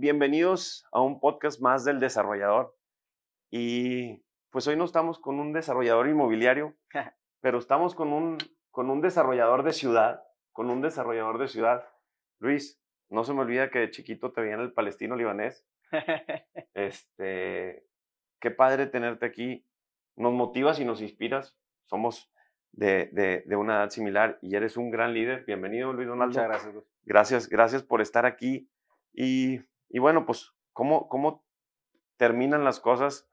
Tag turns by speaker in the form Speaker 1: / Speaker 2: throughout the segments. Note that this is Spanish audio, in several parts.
Speaker 1: bienvenidos a un podcast más del desarrollador. Y pues hoy no estamos con un desarrollador inmobiliario, pero estamos con un, con un desarrollador de ciudad, con un desarrollador de ciudad. Luis, no se me olvida que de chiquito te veía en el palestino libanés. Este, qué padre tenerte aquí. Nos motivas y nos inspiras. Somos de, de, una edad similar y eres un gran líder. Bienvenido, Luis Donaldo.
Speaker 2: Muchas gracias.
Speaker 1: Gracias, gracias por estar aquí. Y, y bueno, pues, ¿cómo, ¿cómo terminan las cosas?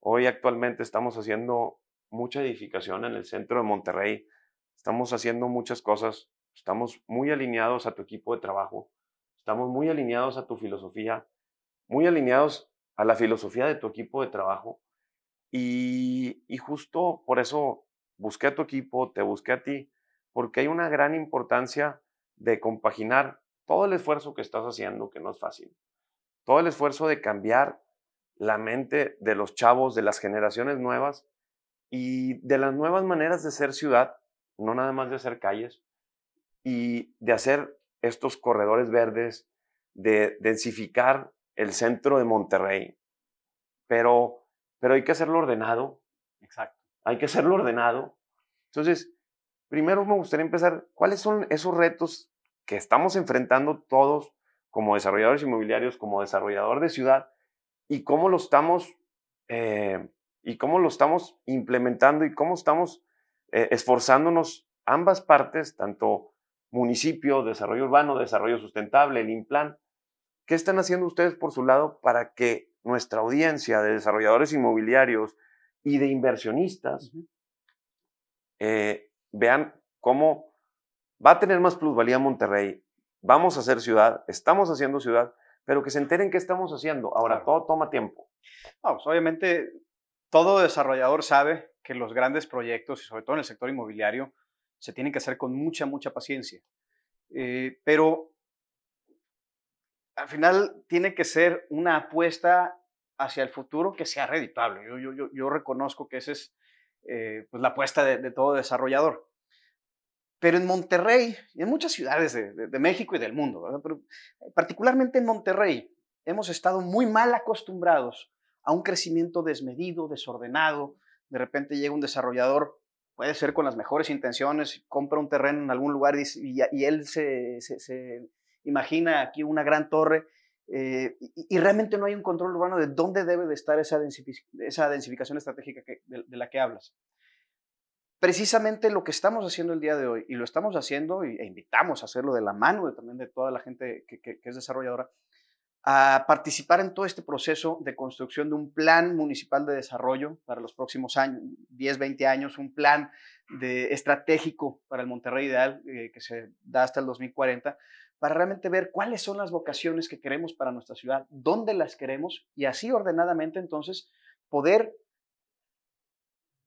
Speaker 1: Hoy actualmente estamos haciendo mucha edificación en el centro de Monterrey. Estamos haciendo muchas cosas. Estamos muy alineados a tu equipo de trabajo. Estamos muy alineados a tu filosofía, muy alineados a la filosofía de tu equipo de trabajo. Y justo por eso busqué a tu equipo, te busqué a ti, porque hay una gran importancia de compaginar todo el esfuerzo que estás haciendo, que no es fácil, todo el esfuerzo de cambiar la mente de los chavos, de las generaciones nuevas y de las nuevas maneras de ser ciudad, no nada más de hacer calles, y de hacer estos corredores verdes, de densificar el centro de Monterrey. Pero, pero hay que hacerlo ordenado.
Speaker 2: Exacto.
Speaker 1: Hay que hacerlo ordenado. Entonces, primero me gustaría empezar, ¿cuáles son esos retos que estamos enfrentando todos como desarrolladores inmobiliarios, como desarrollador de ciudad, y cómo lo estamos, eh, y cómo lo estamos implementando y cómo estamos eh, esforzándonos ambas partes, tanto municipio, desarrollo urbano, desarrollo sustentable, el INPLAN. ¿Qué están haciendo ustedes por su lado para que nuestra audiencia de desarrolladores inmobiliarios y de inversionistas eh, vean cómo va a tener más plusvalía Monterrey, vamos a hacer ciudad, estamos haciendo ciudad, pero que se enteren qué estamos haciendo. Ahora, todo toma tiempo.
Speaker 2: Vamos, obviamente, todo desarrollador sabe que los grandes proyectos, y sobre todo en el sector inmobiliario, se tienen que hacer con mucha, mucha paciencia. Eh, pero al final tiene que ser una apuesta hacia el futuro que sea reditable. Yo, yo, yo, reconozco que esa es eh, pues la apuesta de, de todo desarrollador. Pero en Monterrey y en muchas ciudades de, México y del mundo, pero particularmente en Monterrey, hemos estado muy mal acostumbrados a un crecimiento desmedido, desordenado. De repente llega un desarrollador, puede ser con las mejores intenciones, compra un terreno en algún lugar y, él se, imagina aquí una gran torre eh, y, realmente no hay un control urbano de dónde debe de estar esa, densificación estratégica de la que hablas precisamente lo que estamos haciendo el día de hoy, y lo estamos haciendo e invitamos a hacerlo de la mano de, también de toda la gente que, es desarrolladora, a participar en todo este proceso de construcción de un plan municipal de desarrollo para los próximos años, 10, 20 años, un plan de, estratégico para el Monterrey Ideal eh, que se da hasta el 2040, para realmente ver cuáles son las vocaciones que queremos para nuestra ciudad, dónde las queremos y así ordenadamente entonces poder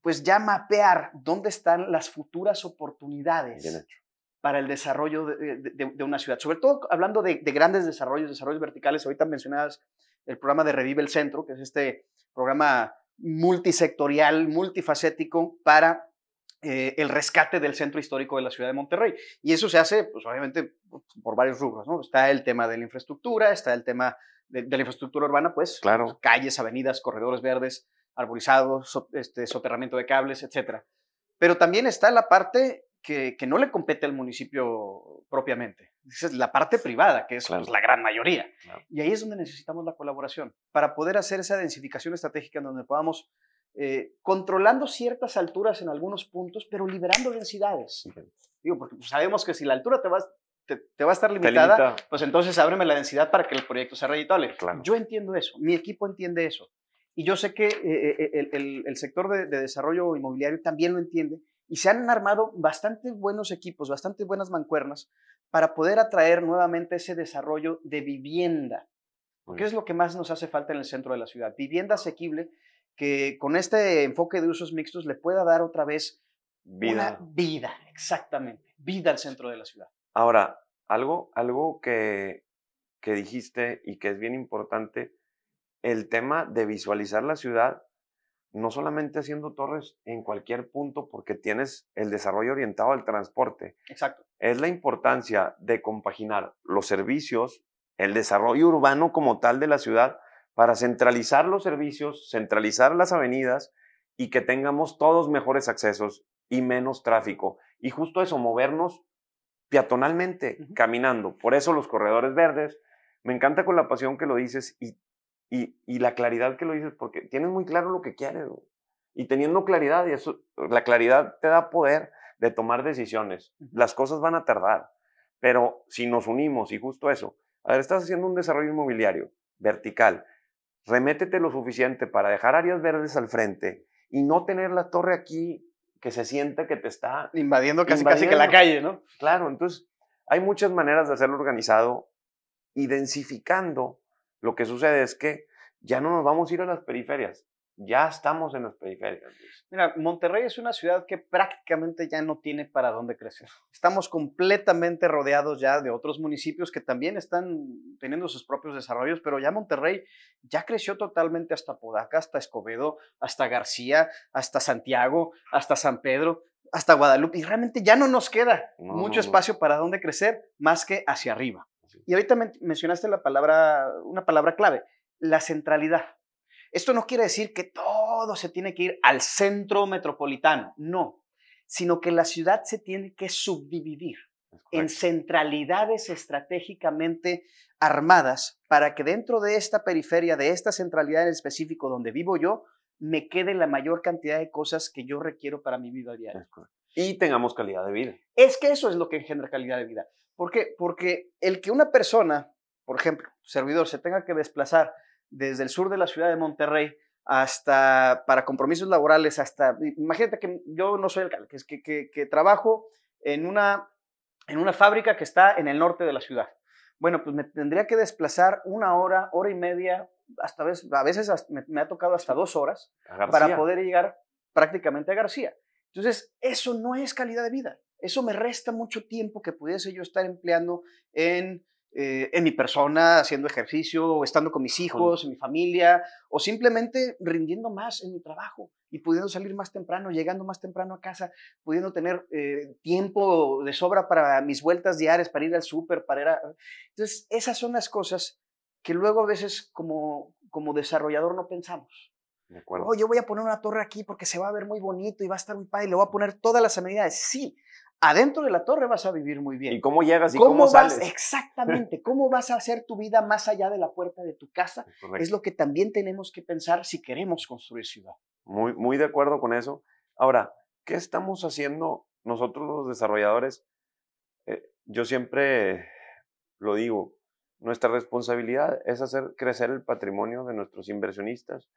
Speaker 2: pues ya mapear dónde están las futuras oportunidades para el desarrollo de, una ciudad. Sobre todo hablando de, grandes desarrollos, desarrollos verticales. Ahorita mencionadas el programa de Revive el Centro, que es este programa multisectorial, multifacético para eh, el rescate del centro histórico de la ciudad de Monterrey. Y eso se hace, pues obviamente, por varios rubros, ¿no? Está el tema de la infraestructura, está el tema de, la infraestructura urbana, pues,
Speaker 1: claro.
Speaker 2: calles, avenidas, corredores verdes, arborizado, este, soterramiento de cables, etc. Pero también está la parte que, no le compete al municipio propiamente. es la parte privada, que es pues, la gran mayoría. Y ahí es donde necesitamos la colaboración, para poder hacer esa densificación estratégica en donde podamos, eh, controlando ciertas alturas en algunos puntos, pero liberando densidades. Digo, porque pues, sabemos que si la altura te va, te, va a estar limitada, pues entonces ábreme la densidad para que el proyecto sea reditable. Yo entiendo eso, mi equipo entiende eso. Y yo sé que eh, eh, el, sector de, desarrollo inmobiliario también lo entiende y se han armado bastante buenos equipos, bastante buenas mancuernas para poder atraer nuevamente ese desarrollo de vivienda. ¿Qué es lo que más nos hace falta en el centro de la ciudad? Vivienda asequible que con este enfoque de usos mixtos le pueda dar otra vez
Speaker 1: vida.
Speaker 2: vida, exactamente, vida al centro de la ciudad.
Speaker 1: Ahora, algo, algo que, que dijiste y que es bien importante el tema de visualizar la ciudad, no solamente haciendo torres en cualquier punto porque tienes el desarrollo orientado al transporte.
Speaker 2: Exacto.
Speaker 1: Es la importancia de compaginar los servicios el desarrollo urbano como tal de la ciudad para centralizar los servicios, centralizar las avenidas y que tengamos todos mejores accesos y menos tráfico. Y justo eso, movernos peatonalmente, caminando. Por eso los corredores verdes. Me encanta con la pasión que lo dices y, y, la claridad que lo dices, porque tienes muy claro lo que quieres. Y teniendo claridad, y eso, la claridad te da poder de tomar decisiones. Las cosas van a tardar, pero si nos unimos y justo eso, a ver, estás haciendo un desarrollo inmobiliario vertical, remétete lo suficiente para dejar áreas verdes al frente y no tener la torre aquí que se siente que te está
Speaker 2: invadiendo casi casi que la calle, ¿no?
Speaker 1: Claro, entonces hay muchas maneras de hacerlo organizado y densificando. Lo que sucede es que ya no nos vamos a ir a las periferias, ya estamos en las periferias.
Speaker 2: Mira, Monterrey es una ciudad que prácticamente ya no tiene para dónde crecer. Estamos completamente rodeados ya de otros municipios que también están teniendo sus propios desarrollos, pero ya Monterrey ya creció totalmente hasta Podaca, hasta Escobedo, hasta García, hasta Santiago, hasta San Pedro, hasta Guadalupe, y realmente ya no nos queda mucho espacio para dónde crecer más que hacia arriba. Y ahorita mencionaste la palabra, una palabra clave, la centralidad. Esto no quiere decir que todo se tiene que ir al centro metropolitano, no, sino que la ciudad se tiene que subdividir en centralidades estratégicamente armadas para que dentro de esta periferia, de esta centralidad en específico donde vivo yo, me quede la mayor cantidad de cosas que yo requiero para mi vida diaria.
Speaker 1: Y tengamos calidad de vida.
Speaker 2: Es que eso es lo que engendra calidad de vida. ¿Por qué? Porque el que una persona, por ejemplo, servidor, se tenga que desplazar desde el sur de la ciudad de Monterrey hasta para compromisos laborales, hasta, imagínate que yo no soy alcalde, que, que, que, trabajo en una, en una fábrica que está en el norte de la ciudad. Bueno, pues me tendría que desplazar una hora, hora y media, hasta a veces me, ha tocado hasta dos horas para poder llegar prácticamente a García. Entonces, eso no es calidad de vida. Eso me resta mucho tiempo que pudiese yo estar empleando en eh, en mi persona, haciendo ejercicio, o estando con mis hijos, en mi familia, o simplemente rindiendo más en mi trabajo y pudiendo salir más temprano, llegando más temprano a casa, pudiendo tener eh, tiempo de sobra para mis vueltas diarias, para ir al súper, para ir a... Entonces, esas son las cosas que luego a veces como, como desarrollador no pensamos. De acuerdo. Oh, yo voy a poner una torre aquí porque se va a ver muy bonito y va a estar muy padre, le voy a poner todas las amenidades. Sí, adentro de la torre vas a vivir muy bien.
Speaker 1: ¿Y cómo llegas y cómo, sales?
Speaker 2: exactamente, ¿cómo vas a hacer tu vida más allá de la puerta de tu casa? Es lo que también tenemos que pensar si queremos construir ciudad.
Speaker 1: Muy, muy de acuerdo con eso. Ahora, ¿qué estamos haciendo nosotros los desarrolladores? Eh, yo siempre lo digo, nuestra responsabilidad es hacer crecer el patrimonio de nuestros inversionistas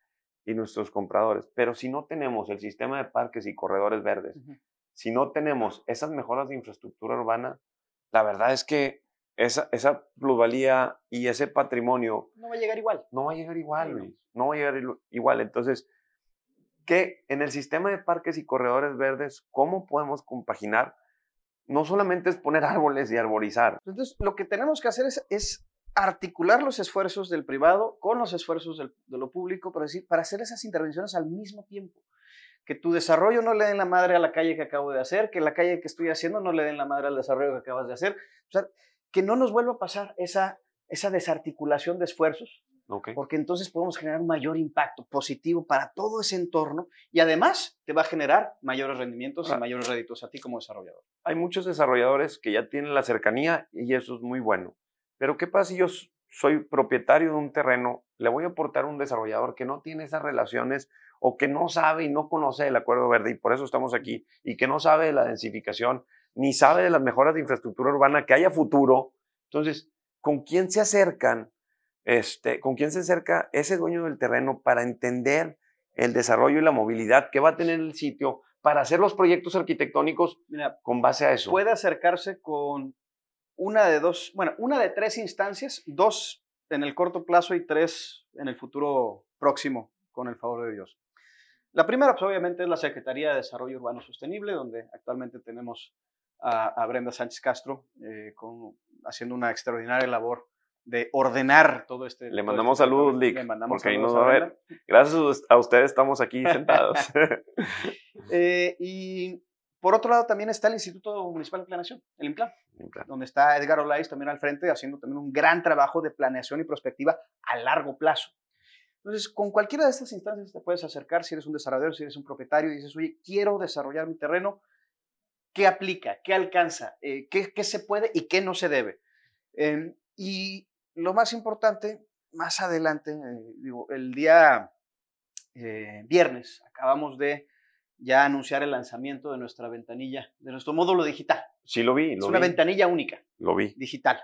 Speaker 1: y nuestros compradores, pero si no tenemos el sistema de parques y corredores verdes, si no tenemos esas mejoras de infraestructura urbana, la verdad es que esa, esa plusvalía y ese patrimonio...
Speaker 2: No va a llegar igual.
Speaker 1: No va a llegar igual, Luis. No va a llegar igual. Entonces, ¿qué en el sistema de parques y corredores verdes, cómo podemos compaginar? No solamente es poner árboles y arborizar.
Speaker 2: Entonces, lo que tenemos que hacer es, es articular los esfuerzos del privado con los esfuerzos del, de lo público para, decir, para hacer esas intervenciones al mismo tiempo que tu desarrollo no le den la madre a la calle que acabo de hacer, que la calle que estoy haciendo no le den la madre al desarrollo que acabas de hacer. O sea, que no nos vuelva a pasar esa, esa desarticulación de esfuerzos, porque entonces podemos generar un mayor impacto positivo para todo ese entorno y además te va a generar mayores rendimientos y mayores réditos a ti como desarrollador.
Speaker 1: Hay muchos desarrolladores que ya tienen la cercanía y eso es muy bueno. Pero ¿qué pasa si yo soy propietario de un terreno, le voy a aportar a un desarrollador que no tiene esas relaciones o que no sabe y no conoce el acuerdo verde y por eso estamos aquí y que no sabe de la densificación ni sabe de las mejoras de infraestructura urbana que haya futuro. Entonces, ¿con quién se acercan? Este, ¿Con quién se acerca ese dueño del terreno para entender el desarrollo y la movilidad que va a tener el sitio para hacer los proyectos arquitectónicos con base a eso?
Speaker 2: Puede acercarse con una de dos, bueno, una de tres instancias, dos en el corto plazo y tres en el futuro próximo, con el favor de Dios. La primera, pues, obviamente, es la Secretaría de Desarrollo Urbano Sostenible, donde actualmente tenemos a, Brenda Sánchez Castro eh, haciendo una extraordinaria labor de ordenar todo este.
Speaker 1: Le mandamos este saludos, Lick. Le mandamos porque saludos a ver. Gracias a ustedes estamos aquí sentados.
Speaker 2: Eh, y por otro lado, también está el Instituto Municipal de Planeación, el IMPLAN, donde está Edgar Olais también al frente, haciendo también un gran trabajo de planeación y prospectiva a largo plazo. Entonces, con cualquiera de estas instancias te puedes acercar si eres un desarrollador, si eres un propietario y dices, oye, quiero desarrollar mi terreno, ¿qué aplica? ¿Qué alcanza? Eh, ¿qué, ¿qué, se puede y qué no se debe? Em, y lo más importante, más adelante, eh, digo, el día eh, viernes acabamos de ya anunciar el lanzamiento de nuestra ventanilla, de nuestro módulo digital.
Speaker 1: Sí, lo vi.
Speaker 2: es una ventanilla única.
Speaker 1: Lo vi.
Speaker 2: Digital.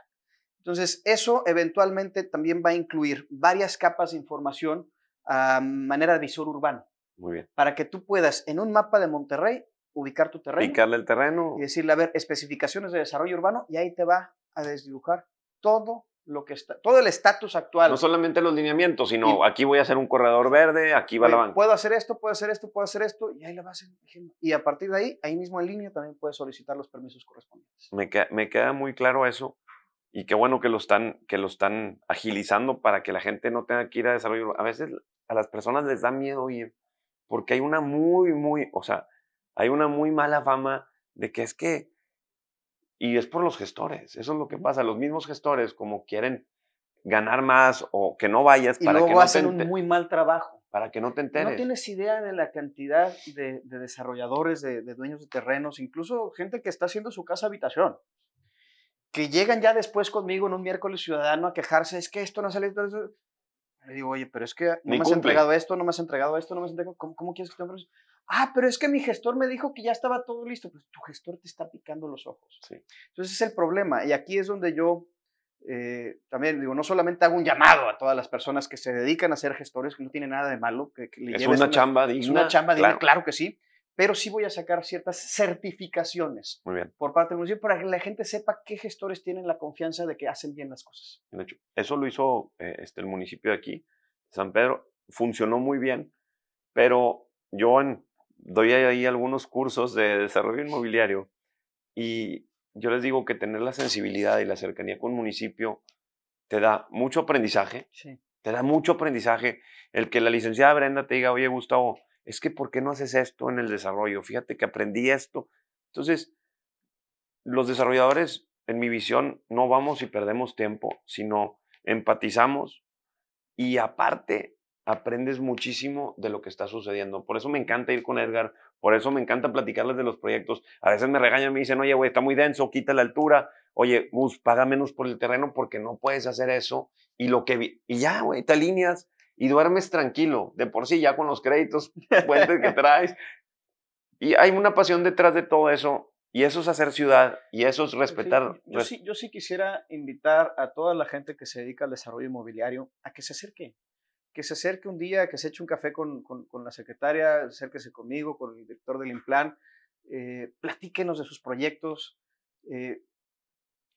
Speaker 2: Entonces, eso eventualmente también va a incluir varias capas de información a manera de visor urbano.
Speaker 1: Muy bien.
Speaker 2: Para que tú puedas, en un mapa de Monterrey, ubicar tu terreno.
Speaker 1: Ubicarle el terreno.
Speaker 2: Y decirle, a ver, especificaciones de desarrollo urbano, y ahí te va a desdibujar todo lo que está, todo el estatus actual.
Speaker 1: No solamente los lineamientos, sino aquí voy a hacer un corredor verde, aquí va la banca.
Speaker 2: Puedo hacer esto, puedo hacer esto, puedo hacer esto, y ahí la vas. Y a partir de ahí, ahí mismo en línea también puedes solicitar los permisos correspondientes.
Speaker 1: Me queda, me queda muy claro eso, y qué bueno que lo, están, que lo están agilizando para que la gente no tenga que ir a desarrollo. A veces a las personas les da miedo ir, porque hay una muy, muy, o sea, hay una muy mala fama de que es que y es por los gestores, eso es lo que pasa. Los mismos gestores, como quieren ganar más o que no vayas
Speaker 2: y
Speaker 1: para
Speaker 2: luego
Speaker 1: que no
Speaker 2: hacen un muy mal trabajo.
Speaker 1: Para que no te enteres.
Speaker 2: No tienes idea de la cantidad de, desarrolladores, de, dueños de terrenos, incluso gente que está haciendo su casa habitación, que llegan ya después conmigo en un miércoles ciudadano a quejarse, es que esto no sale. Le digo, oye, pero es que no me has entregado esto, no me has entregado esto, no me has entregado. ¿Cómo, cómo quieres que te Ah, pero es que mi gestor me dijo que ya estaba todo listo. Pues tu gestor te está picando los ojos.
Speaker 1: Sí.
Speaker 2: Entonces es el problema. Y aquí es donde yo eh, también digo, no solamente hago un llamado a todas las personas que se dedican a ser gestores, que no tiene nada de malo. Que,
Speaker 1: es una, chamba
Speaker 2: digna. Es una chamba digna, claro. que sí. Pero sí voy a sacar ciertas certificaciones
Speaker 1: Muy bien.
Speaker 2: por parte del municipio para que la gente sepa qué gestores tienen la confianza de que hacen bien las cosas.
Speaker 1: Eso lo hizo eh, este, el municipio de aquí, San Pedro. Funcionó muy bien, pero yo en doy ahí algunos cursos de desarrollo inmobiliario y yo les digo que tener la sensibilidad y la cercanía con un municipio te da mucho aprendizaje. Te da mucho aprendizaje. El que la licenciada Brenda te diga, oye, Gustavo, es que ¿por qué no haces esto en el desarrollo? Fíjate que aprendí esto. Entonces, los desarrolladores, en mi visión, no vamos y perdemos tiempo, sino empatizamos y aparte aprendes muchísimo de lo que está sucediendo. Por eso me encanta ir con Edgar, por eso me encanta platicarles de los proyectos. A veces me regañan, me dicen, oye, güey, está muy denso, quita la altura. Oye, Gus, paga menos por el terreno porque no puedes hacer eso. Y lo que y ya, güey, te alineas y duermes tranquilo. De por sí, ya con los créditos, puentes que traes. Y hay una pasión detrás de todo eso. Y eso es hacer ciudad y eso es respetar.
Speaker 2: yo, sí, yo sí quisiera invitar a toda la gente que se dedica al desarrollo inmobiliario a que se acerque que se acerque un día, que se eche un café con, con, la secretaria, acérquese conmigo, con el director del Implan, eh, platíquenos de sus proyectos, eh,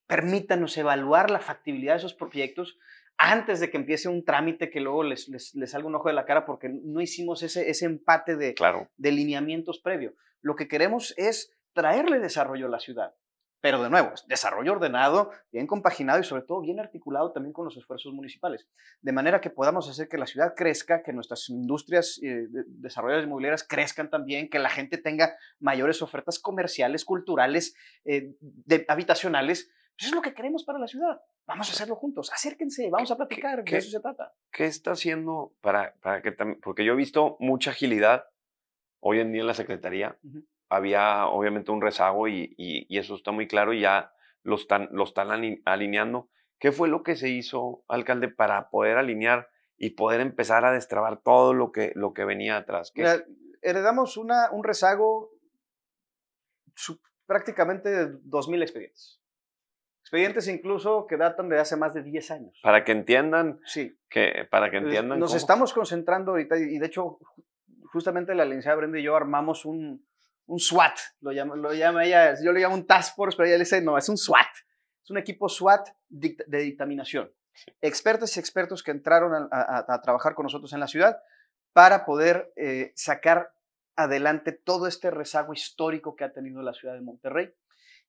Speaker 2: permítanos evaluar la factibilidad de esos proyectos antes de que empiece un trámite que luego les, les, les salga un ojo de la cara porque no hicimos ese, ese empate de,
Speaker 1: claro.
Speaker 2: de lineamientos previo. Lo que queremos es traerle desarrollo a la ciudad. Pero de nuevo, desarrollo ordenado, bien compaginado y sobre todo bien articulado también con los esfuerzos municipales. De manera que podamos hacer que la ciudad crezca, que nuestras industrias eh, desarrolladas inmobiliarias crezcan también, que la gente tenga mayores ofertas comerciales, culturales, eh, habitacionales. Eso pues es lo que queremos para la ciudad. Vamos a hacerlo juntos. Acérquense, vamos a platicar. de eso se trata.
Speaker 1: ¿Qué está haciendo para, para que también? Porque yo he visto mucha agilidad hoy en día en la Secretaría había obviamente un rezago y, eso está muy claro y ya lo están, lo están alineando. ¿Qué fue lo que se hizo, alcalde, para poder alinear y poder empezar a destrabar todo lo que, lo que venía atrás?
Speaker 2: heredamos una, un rezago prácticamente de 2.000 expedientes. Expedientes incluso que datan de hace más de 10 años.
Speaker 1: Para que entiendan.
Speaker 2: Sí.
Speaker 1: Que, para que entiendan.
Speaker 2: Nos estamos concentrando ahorita y de hecho justamente la licenciada Brenda y yo armamos un, un SWAT, lo llama, lo llama ella, yo le llamo un Task Force, pero ella le dice, no, es un SWAT. Es un equipo SWAT de dictaminación. Expertos y expertos que entraron a, trabajar con nosotros en la ciudad para poder eh, sacar adelante todo este rezago histórico que ha tenido la ciudad de Monterrey.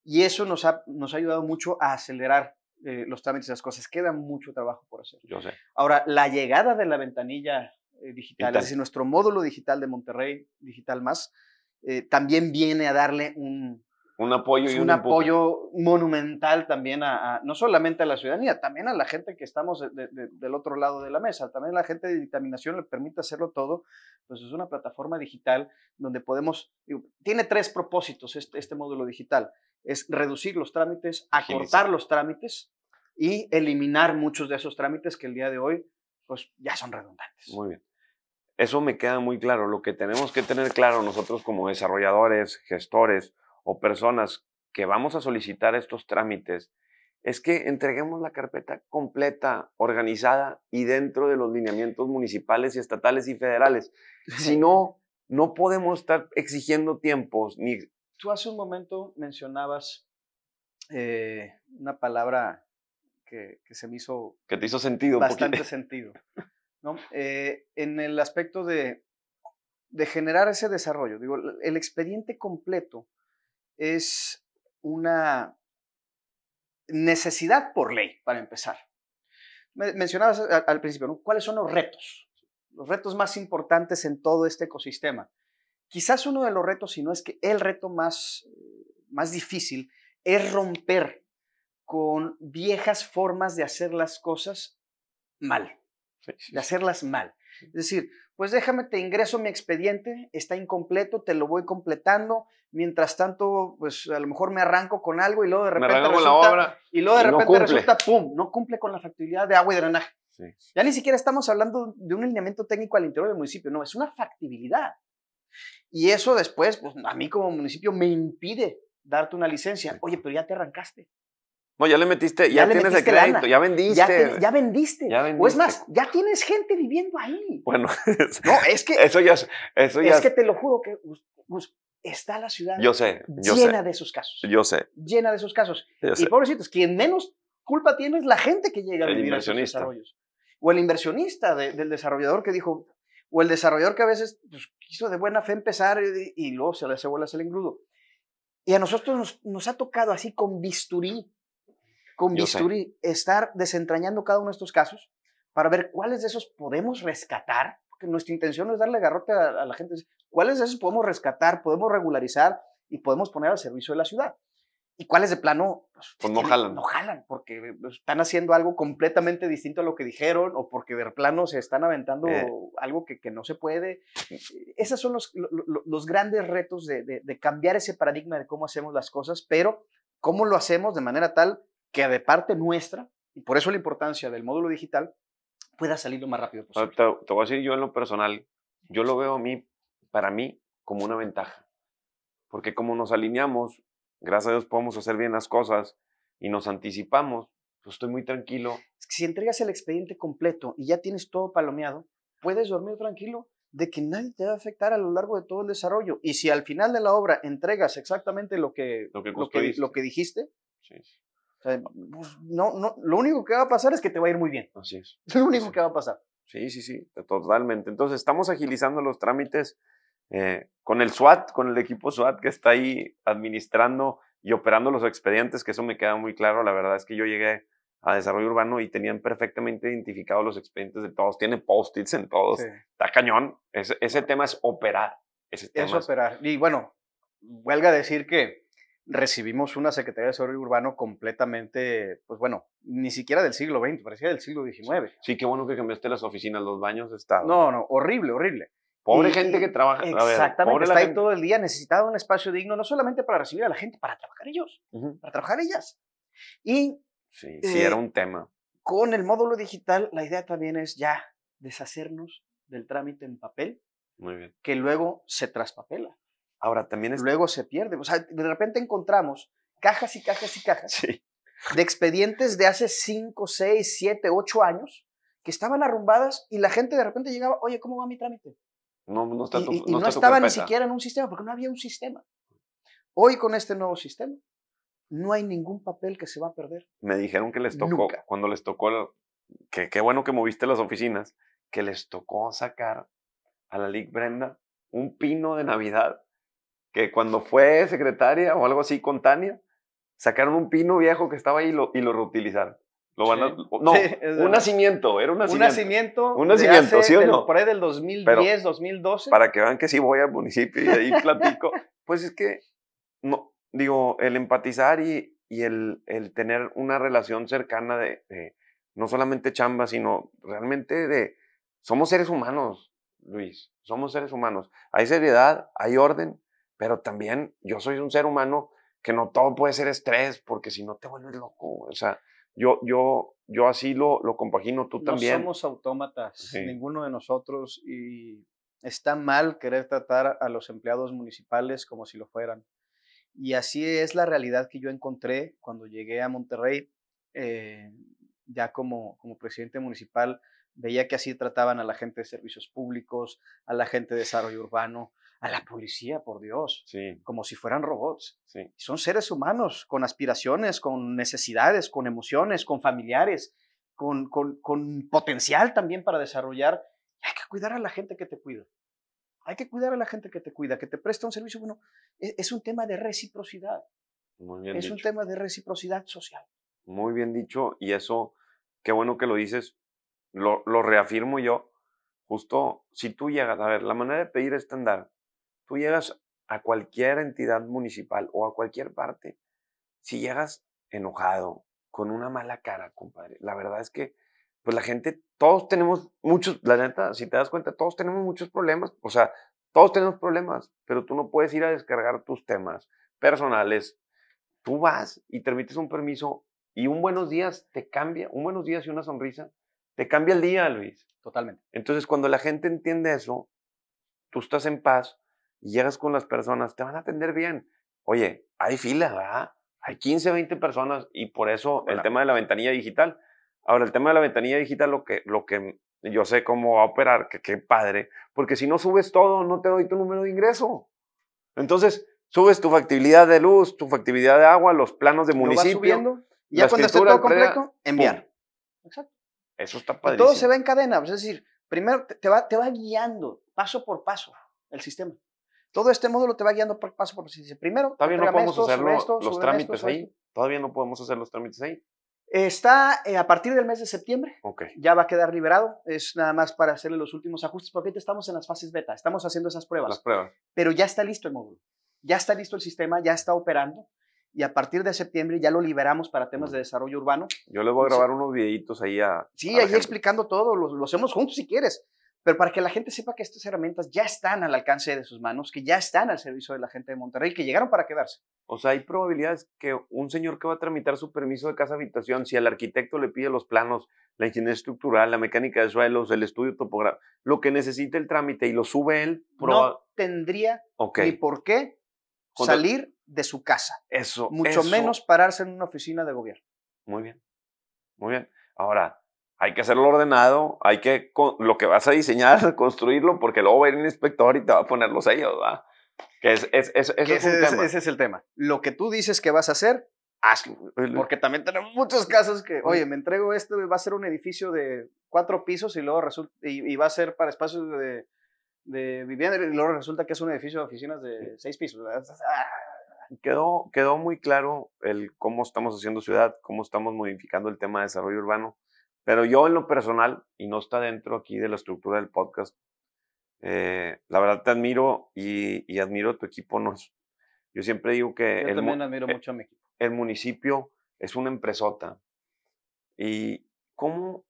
Speaker 2: Y eso nos ha, nos ha ayudado mucho a acelerar eh, los trámites y las cosas. Queda mucho trabajo por hacer.
Speaker 1: Yo sé.
Speaker 2: Ahora, la llegada de la ventanilla eh, digital, es decir, nuestro módulo digital de Monterrey, Digital Más, eh, también viene a darle un,
Speaker 1: un apoyo y
Speaker 2: un, apoyo monumental también a, no solamente a la ciudadanía, también a la gente que estamos del otro lado de la mesa, también a la gente de dictaminación le permite hacerlo todo, pues es una plataforma digital donde podemos, tiene tres propósitos este, este módulo digital, es reducir los trámites, acortar los trámites y eliminar muchos de esos trámites que el día de hoy pues ya son redundantes.
Speaker 1: Muy bien. Eso me queda muy claro. Lo que tenemos que tener claro nosotros como desarrolladores, gestores, o personas que vamos a solicitar estos trámites es que entreguemos la carpeta completa, organizada y dentro de los lineamientos municipales y estatales y federales. Si no, no podemos estar exigiendo tiempos ni...
Speaker 2: Tú hace un momento mencionabas eh, una palabra que, se me hizo...
Speaker 1: Que te hizo sentido.
Speaker 2: Bastante sentido. ¿no? Eh, en el aspecto de, generar ese desarrollo. Digo, el expediente completo es una necesidad por ley, para empezar. Mencionabas al principio, ¿cuáles son los retos? Los retos más importantes en todo este ecosistema. Quizás uno de los retos, si no es que el reto más, más difícil, es romper con viejas formas de hacer las cosas mal, de hacerlas mal. Es decir, pues déjame, te ingreso mi expediente, está incompleto, te lo voy completando, mientras tanto, pues a lo mejor me arranco con algo y luego de repente resulta, la obra y luego de repente resulta, pum, no cumple con la factibilidad de agua y drenaje. Ya ni siquiera estamos hablando de un alineamiento técnico al interior del municipio, no, es una factibilidad. Y eso después, pues a mí como municipio me impide darte una licencia. Oye, pero ya te arrancaste.
Speaker 1: No, ya le metiste, ya, tienes el crédito, ya vendiste.
Speaker 2: Ya, vendiste. O es más, ya tienes gente viviendo ahí.
Speaker 1: Bueno,
Speaker 2: no, es que.
Speaker 1: Eso ya. Eso ya
Speaker 2: es que te lo juro que está la ciudad
Speaker 1: yo sé,
Speaker 2: llena de esos casos.
Speaker 1: Yo sé.
Speaker 2: Llena de esos casos. y pobrecitos, quien menos culpa tiene es la gente que llega a vivir a esos desarrollos. O el inversionista del desarrollador que dijo, o el desarrollador que a veces pues, quiso de buena fe empezar y, luego se le hace bolas el engrudo. Y a nosotros nos, nos ha tocado así con bisturí con bisturí, estar desentrañando cada uno de estos casos para ver cuáles de esos podemos rescatar, porque nuestra intención es darle garrote a, la gente, cuáles de esos podemos rescatar, podemos regularizar y podemos poner al servicio de la ciudad. Y cuáles de plano
Speaker 1: pues, pues no jalan.
Speaker 2: No jalan, porque están haciendo algo completamente distinto a lo que dijeron o porque de plano se están aventando eh. algo que, que, no se puede. Esos son los, los, grandes retos de, de, de cambiar ese paradigma de cómo hacemos las cosas, pero cómo lo hacemos de manera tal que de parte nuestra, y por eso la importancia del módulo digital, pueda salir lo más rápido posible.
Speaker 1: Te, voy a decir yo en lo personal, yo lo veo a mí, para mí, como una ventaja. Porque como nos alineamos, gracias a Dios podemos hacer bien las cosas y nos anticipamos, pues estoy muy tranquilo.
Speaker 2: Es que si entregas el expediente completo y ya tienes todo palomeado, puedes dormir tranquilo de que nadie te va a afectar a lo largo de todo el desarrollo. Y si al final de la obra entregas exactamente lo que, lo que, lo que, dijiste, sí. Pues, no, no, lo único que va a pasar es que te va a ir muy bien.
Speaker 1: Así es.
Speaker 2: Lo único que va a pasar.
Speaker 1: Sí, sí, sí, totalmente. Entonces, estamos agilizando los trámites eh, con el SWAT, con el equipo SWAT que está ahí administrando y operando los expedientes, que eso me queda muy claro. La verdad es que yo llegué a desarrollo urbano y tenían perfectamente identificados los expedientes de todos. Tiene post-its en todos. Está cañón. Ese, ese, tema es operar. Ese
Speaker 2: es operar. Y bueno, huelga decir que recibimos una Secretaría de Desarrollo Urbano completamente, pues bueno, ni siquiera del siglo XX, parecía del siglo XIX.
Speaker 1: Sí, qué bueno que cambiaste las oficinas, los baños estaban.
Speaker 2: No, no, horrible, horrible.
Speaker 1: Pobre gente que trabaja.
Speaker 2: Exactamente, está ahí todo el día, necesitaba un espacio digno, no solamente para recibir a la gente, para trabajar ellos, para trabajar ellas. Y.
Speaker 1: Sí, sí, era eh, un tema.
Speaker 2: Con el módulo digital, la idea también es ya deshacernos del trámite en papel.
Speaker 1: Muy bien.
Speaker 2: Que luego se traspapela.
Speaker 1: Ahora también es...
Speaker 2: Luego se pierde. O sea, de repente encontramos cajas y cajas y cajas de expedientes de hace 5, 6, 7, 8 años que estaban arrumbadas y la gente de repente llegaba, oye, ¿cómo va mi trámite?
Speaker 1: No, no está
Speaker 2: tu, y, no, estaba ni siquiera en un sistema, porque no había un sistema. Hoy con este nuevo sistema, no hay ningún papel que se va a perder.
Speaker 1: Me dijeron que les tocó, cuando les tocó, que qué bueno que moviste las oficinas, que les tocó sacar a la LIC Brenda un pino de Navidad que cuando fue secretaria o algo así con Tania, sacaron un pino viejo que estaba ahí y lo, y lo reutilizaron. Lo van a, no, un nacimiento, era un nacimiento.
Speaker 2: Un nacimiento.
Speaker 1: Un nacimiento, ¿sí o no?
Speaker 2: por ahí del 2010, 2012.
Speaker 1: Para que vean que sí voy al municipio y ahí platico. pues es que, no, digo, el empatizar y, y el, el, tener una relación cercana de, de, no solamente chamba, sino realmente de, somos seres humanos, Luis, somos seres humanos. Hay seriedad, hay orden, pero también yo soy un ser humano que no todo puede ser estrés, porque si no te vuelves loco. O sea, yo, yo, yo así lo, lo compagino, tú también.
Speaker 2: No somos autómatas, ninguno de nosotros, y está mal querer tratar a los empleados municipales como si lo fueran. Y así es la realidad que yo encontré cuando llegué a Monterrey, eh, ya como, como presidente municipal, veía que así trataban a la gente de servicios públicos, a la gente de desarrollo urbano, a la policía, por Dios,
Speaker 1: sí.
Speaker 2: como si fueran robots.
Speaker 1: Sí.
Speaker 2: Son seres humanos con aspiraciones, con necesidades, con emociones, con familiares, con, con, con potencial también para desarrollar. hay que cuidar a la gente que te cuida. Hay que cuidar a la gente que te cuida, que te presta un servicio. Bueno, es, es un tema de reciprocidad.
Speaker 1: Muy bien
Speaker 2: es
Speaker 1: dicho.
Speaker 2: un tema de reciprocidad social.
Speaker 1: Muy bien dicho. Y eso, qué bueno que lo dices. Lo, lo reafirmo yo. Justo, si tú llegas, a ver, la manera de pedir estándar Tú llegas a cualquier entidad municipal o a cualquier parte, si llegas enojado, con una mala cara, compadre, la verdad es que, pues la gente, todos tenemos muchos, la neta, si te das cuenta, todos tenemos muchos problemas, o sea, todos tenemos problemas, pero tú no puedes ir a descargar tus temas personales. Tú vas y te permites un permiso y un buenos días te cambia, un buenos días y una sonrisa, te cambia el día, Luis.
Speaker 2: Totalmente.
Speaker 1: Entonces, cuando la gente entiende eso, tú estás en paz, y llegas con las personas, te van a atender bien. Oye, hay fila, ¿verdad? Hay 15, 20 personas y por eso el tema de la ventanilla digital. Ahora, el tema de la ventanilla digital, lo que, lo que yo sé cómo va a operar, que qué padre, porque si no subes todo, no te doy tu número de ingreso. Entonces, subes tu factibilidad de luz, tu factibilidad de agua, los planos de municipio.
Speaker 2: Y ya cuando esté todo completo, enviar.
Speaker 1: Exacto. Eso está padre.
Speaker 2: Todo se va en cadena, es decir, primero te va, te va guiando paso por paso el sistema. Todo este módulo te va guiando paso por paso. Primero,
Speaker 1: todavía no podemos hacer los trámites ahí. Todavía no podemos hacer los trámites ahí.
Speaker 2: Está eh, a partir del mes de septiembre.
Speaker 1: Okay.
Speaker 2: Ya va a quedar liberado. Es nada más para hacerle los últimos ajustes, porque ahorita estamos en las fases beta. Estamos haciendo esas pruebas.
Speaker 1: Las pruebas.
Speaker 2: Pero ya está listo el módulo. Ya está listo el sistema, ya está operando. Y a partir de septiembre ya lo liberamos para temas de desarrollo urbano.
Speaker 1: Yo le voy a grabar unos videitos ahí a.
Speaker 2: Sí, ahí explicando todo. Lo, lo hacemos juntos si quieres pero para que la gente sepa que estas herramientas ya están al alcance de sus manos, que ya están al servicio de la gente de Monterrey, que llegaron para quedarse.
Speaker 1: O sea, hay probabilidades que un señor que va a tramitar su permiso de casa habitación, si al arquitecto le pide los planos, la ingeniería estructural, la mecánica de suelos, el estudio topográfico, lo que necesite el trámite y lo sube él,
Speaker 2: no tendría ni por qué salir de su casa.
Speaker 1: Eso.
Speaker 2: Mucho menos pararse en una oficina de gobierno.
Speaker 1: Muy bien. Muy bien. Ahora, hay que hacerlo ordenado, hay que, lo que vas a diseñar, construirlo, porque luego va a ir un inspector y te va a poner los sellos, ¿verdad? Que es, es, es,
Speaker 2: ese, es un tema. ese es el tema. Lo que tú dices que vas a hacer, hazlo. Porque también tenemos muchos casos que, oye, me entrego este, va a ser un edificio de cuatro pisos y luego resulta, y, va a ser para espacios de, de, vivienda y luego resulta que es un edificio de oficinas de seis pisos.
Speaker 1: Quedó, quedó muy claro el cómo estamos haciendo ciudad, cómo estamos modificando el tema de desarrollo urbano pero yo en lo personal, y no está dentro aquí de la estructura del podcast, eh, la verdad te admiro y, admiro tu equipo. Nos, yo siempre digo que...
Speaker 2: Yo el, también admiro
Speaker 1: eh,
Speaker 2: mucho a mi equipo.
Speaker 1: El municipio es una empresota. ¿Y cómo,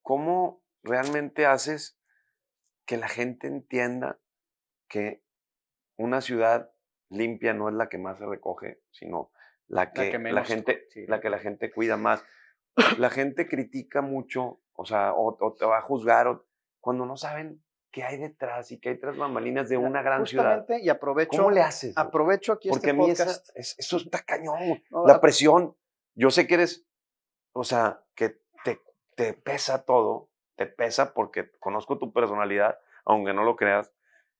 Speaker 1: cómo realmente haces que la gente entienda que una ciudad limpia no es la que más se recoge, sino la que, la, gente, la que la gente cuida más? La gente critica mucho, o sea, o, te va a juzgar cuando no saben qué hay detrás y qué hay tras bambalinas de una gran ciudad.
Speaker 2: Y aprovecho.
Speaker 1: ¿Cómo le haces?
Speaker 2: Aprovecho aquí
Speaker 1: Porque
Speaker 2: este podcast.
Speaker 1: a mí eso está cañón. la presión. Yo sé que eres, o sea, que te, te pesa todo, te pesa porque conozco tu personalidad, aunque no lo creas,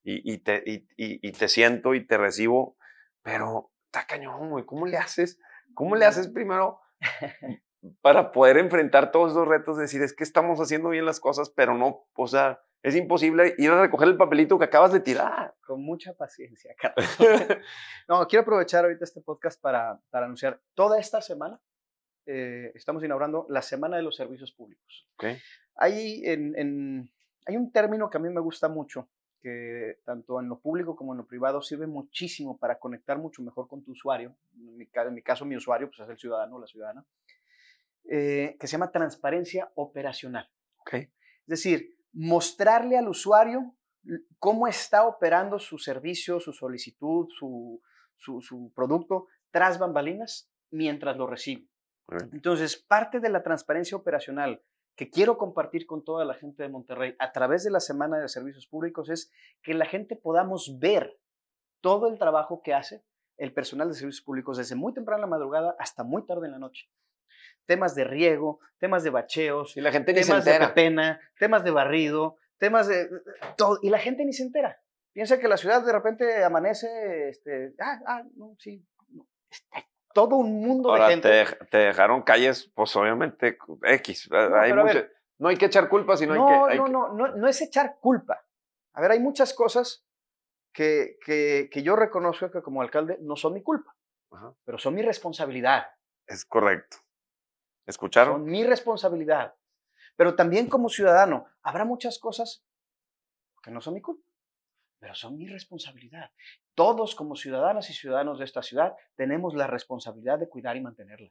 Speaker 1: y, y te, y, y, te siento y te recibo, pero está cañón, güey. ¿Cómo le haces? ¿Cómo le haces primero para poder enfrentar todos esos retos, decir, es que estamos haciendo bien las cosas, pero no, o sea, es imposible ir a recoger el papelito que acabas de tirar.
Speaker 2: Con mucha paciencia, Carlos. no, quiero aprovechar ahorita este podcast para, para anunciar toda esta semana eh, estamos inaugurando la Semana de los Servicios Públicos.
Speaker 1: Okay.
Speaker 2: Hay, en, en, hay un término que a mí me gusta mucho, que tanto en lo público como en lo privado sirve muchísimo para conectar mucho mejor con tu usuario. En mi, en mi caso, mi usuario pues, es el ciudadano o la ciudadana, eh, que se llama transparencia operacional.
Speaker 1: Okay.
Speaker 2: Es decir, mostrarle al usuario cómo está operando su servicio, su solicitud, su, su, su producto tras bambalinas mientras lo recibe. Entonces, parte de la transparencia operacional que quiero compartir con toda la gente de Monterrey a través de la Semana de Servicios Públicos es que la gente podamos ver todo el trabajo que hace el personal de servicios públicos desde muy temprano en la madrugada hasta muy tarde en la noche. Temas de riego, temas de bacheos,
Speaker 1: y la gente
Speaker 2: temas de pena, temas de barrido, temas de todo, y la gente ni se entera. Piensa que la ciudad de repente amanece, este, ah, ah, no, sí, no. Está todo un mundo
Speaker 1: Ahora,
Speaker 2: de gente.
Speaker 1: Te, te, dejaron calles, pues obviamente X.
Speaker 2: No,
Speaker 1: hay mucho,
Speaker 2: ver,
Speaker 1: no hay que echar culpa, sino
Speaker 2: no,
Speaker 1: hay que... Hay
Speaker 2: no, no, no, no es echar culpa. A ver, hay muchas cosas que, que, que yo reconozco que como alcalde no son mi culpa,
Speaker 1: Ajá,
Speaker 2: pero son mi responsabilidad.
Speaker 1: Es correcto. ¿Escucharon?
Speaker 2: Son mi responsabilidad. Pero también como ciudadano, habrá muchas cosas que no son mi culpa, pero son mi responsabilidad. Todos como ciudadanas y ciudadanos de esta ciudad tenemos la responsabilidad de cuidar y mantenerla.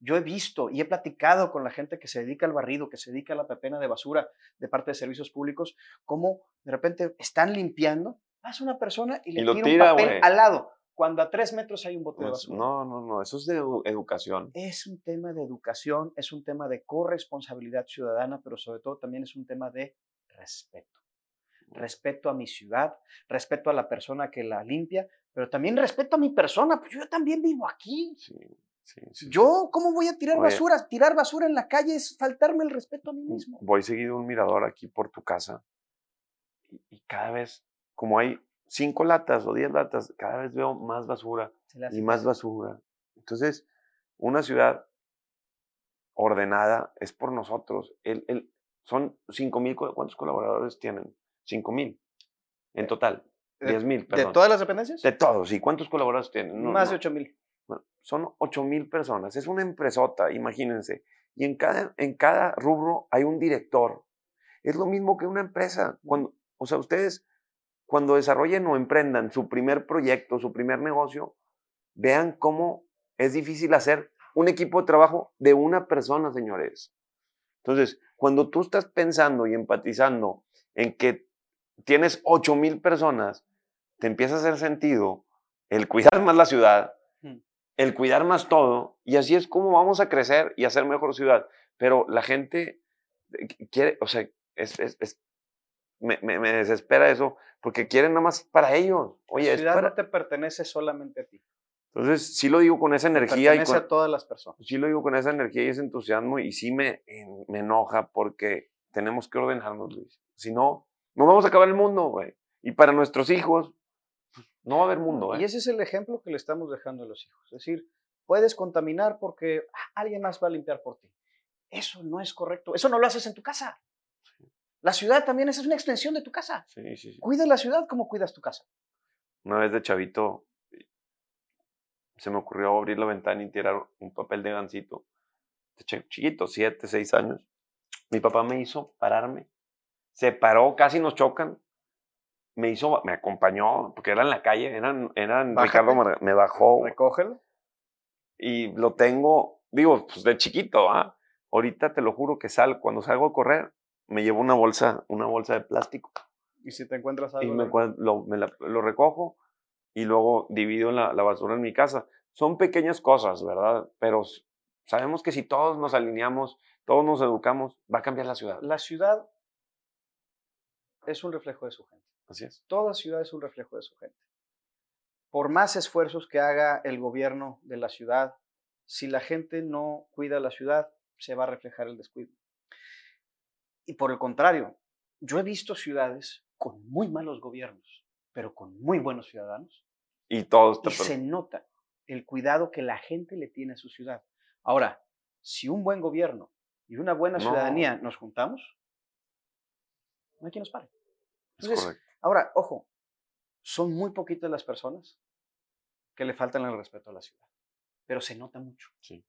Speaker 2: Yo he visto y he platicado con la gente que se dedica al barrido, que se dedica a la pepena de basura de parte de servicios públicos, cómo de repente están limpiando, pasa una persona y le
Speaker 1: Y
Speaker 2: tira,
Speaker 1: tira,
Speaker 2: un papel al lado, cuando a tres metros hay un bote de
Speaker 1: Pues,
Speaker 2: basura.
Speaker 1: no, no, no, eso es de edu- educación.
Speaker 2: Es un tema de educación, es un tema de corresponsabilidad ciudadana, pero sobre todo también es un tema de respeto. Respeto a mi ciudad, respeto a la persona que la limpia, pero también respeto a mi persona, pues yo también vivo aquí.
Speaker 1: Sí, sí, sí.
Speaker 2: Yo, ¿cómo voy a tirar
Speaker 1: Oye.
Speaker 2: basura? Tirar basura en la calle es faltarme el respeto a mí
Speaker 1: sí.
Speaker 2: mismo.
Speaker 1: Voy seguido un mirador aquí por tu casa y, y cada vez, como hay cinco latas o diez latas, cada vez veo más basura y más basura. Entonces, una ciudad ordenada es por nosotros. El, el, son cinco mil, ¿cuántos colaboradores tienen? Cinco mil en total.
Speaker 2: de-
Speaker 1: Diez mil,
Speaker 2: ¿De
Speaker 1: perdón.
Speaker 2: todas las dependencias?
Speaker 1: De todos. ¿Y cuántos colaboradores tienen? No,
Speaker 2: Más
Speaker 1: no.
Speaker 2: de 8 mil.
Speaker 1: Bueno, son 8 mil personas. Es una empresota, imagínense. Y en cada, en cada rubro hay un director. Es lo mismo que una empresa. Cuando, o sea, ustedes, cuando desarrollen o emprendan su primer proyecto, su primer negocio, vean cómo es difícil hacer un equipo de trabajo de una persona, señores. Entonces, cuando tú estás pensando y empatizando en que tienes 8 mil personas, te empieza a hacer sentido el cuidar más la ciudad,
Speaker 2: Mm.
Speaker 1: el cuidar más todo, y así es como vamos a crecer y hacer mejor ciudad. Pero la gente eh, qu- quiere, o sea, es, es- es- me, me- me desespera eso, porque quieren nada más para ellos. Oye,
Speaker 2: la ciudad
Speaker 1: para-
Speaker 2: no te pertenece solamente a ti.
Speaker 1: Entonces, sí lo digo con esa energía y
Speaker 2: pertenece
Speaker 1: con,
Speaker 2: a todas las personas.
Speaker 1: sí lo digo con esa energía y ese entusiasmo, y sí me enoja porque tenemos que ordenarnos, Luis. Si no, no vamos a acabar el mundo, güey. Y para nuestros hijos, pues, no va a haber mundo, ¿eh?
Speaker 2: Y ese es el ejemplo que le estamos dejando a los hijos. Es decir, puedes contaminar porque ah, alguien más va a limpiar por ti. Eso no es correcto. Eso no lo haces en tu casa. La ciudad también esa es una extensión de tu casa.
Speaker 1: Sí, sí, sí.
Speaker 2: Cuida la ciudad como cuidas tu casa.
Speaker 1: Una vez de chavito se me ocurrió abrir la ventana y tirar un papel de gancito. Chiquito, siete, seis años. Mi papá me hizo pararme. Se paró, casi nos chocan. Me hizo, me acompañó, porque era en la calle, eran, eran
Speaker 2: Bájate.
Speaker 1: Ricardo me bajó
Speaker 2: Recógelo.
Speaker 1: y lo tengo, digo, pues de chiquito, ¿ah? Ahorita te lo juro que sal, cuando salgo a correr, me llevo una bolsa, una bolsa de plástico
Speaker 2: Y si te encuentras
Speaker 1: y
Speaker 2: algo.
Speaker 1: me,
Speaker 2: lo-
Speaker 1: me la- lo recojo y luego divido la, la basura en mi casa. Son pequeñas cosas, ¿verdad? Pero sabemos que si todos nos alineamos, todos nos educamos, va a cambiar la ciudad.
Speaker 2: La ciudad es un reflejo de su gente.
Speaker 1: Así es.
Speaker 2: Toda ciudad es un reflejo de su gente. Por más esfuerzos que haga el gobierno de la ciudad, si la gente no cuida la ciudad, se va a reflejar el descuido. Y por el contrario, yo he visto ciudades con muy malos gobiernos, pero con muy buenos ciudadanos,
Speaker 1: Y todos
Speaker 2: y se nota el cuidado que la gente le tiene a su ciudad. Ahora, si un buen gobierno y una buena
Speaker 1: No.
Speaker 2: ciudadanía nos juntamos, no hay quien nos pare.
Speaker 1: Es
Speaker 2: Entonces. Ahora, ojo, son muy poquitas las personas que le faltan el respeto a la ciudad, pero se nota mucho.
Speaker 1: Sí.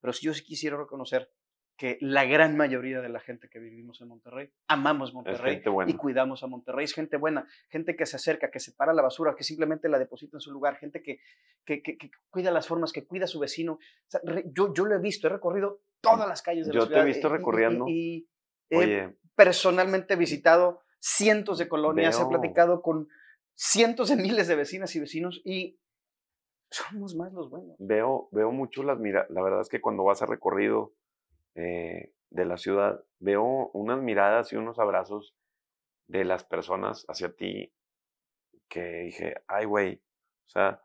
Speaker 2: pero yo sí quisiera reconocer que la gran mayoría de la gente que vivimos en Monterrey amamos Monterrey y cuidamos a Monterrey. Es gente buena, gente que se acerca, que separa la basura, que simplemente la deposita en su lugar, gente que, que, que, cuida las formas, que cuida a su vecino. yo, yo lo he visto, he recorrido todas las calles de
Speaker 1: yo
Speaker 2: la ciudad.
Speaker 1: Yo te he visto recorriendo.
Speaker 2: Y, he personalmente visitado cientos de colonias, he platicado con cientos de miles de vecinas y vecinos y somos más los buenos.
Speaker 1: Veo, veo mucho las miradas. La verdad es que cuando vas a recorrido eh, de la ciudad, veo unas miradas y unos abrazos de las personas hacia ti que dije, ay, güey, o sea,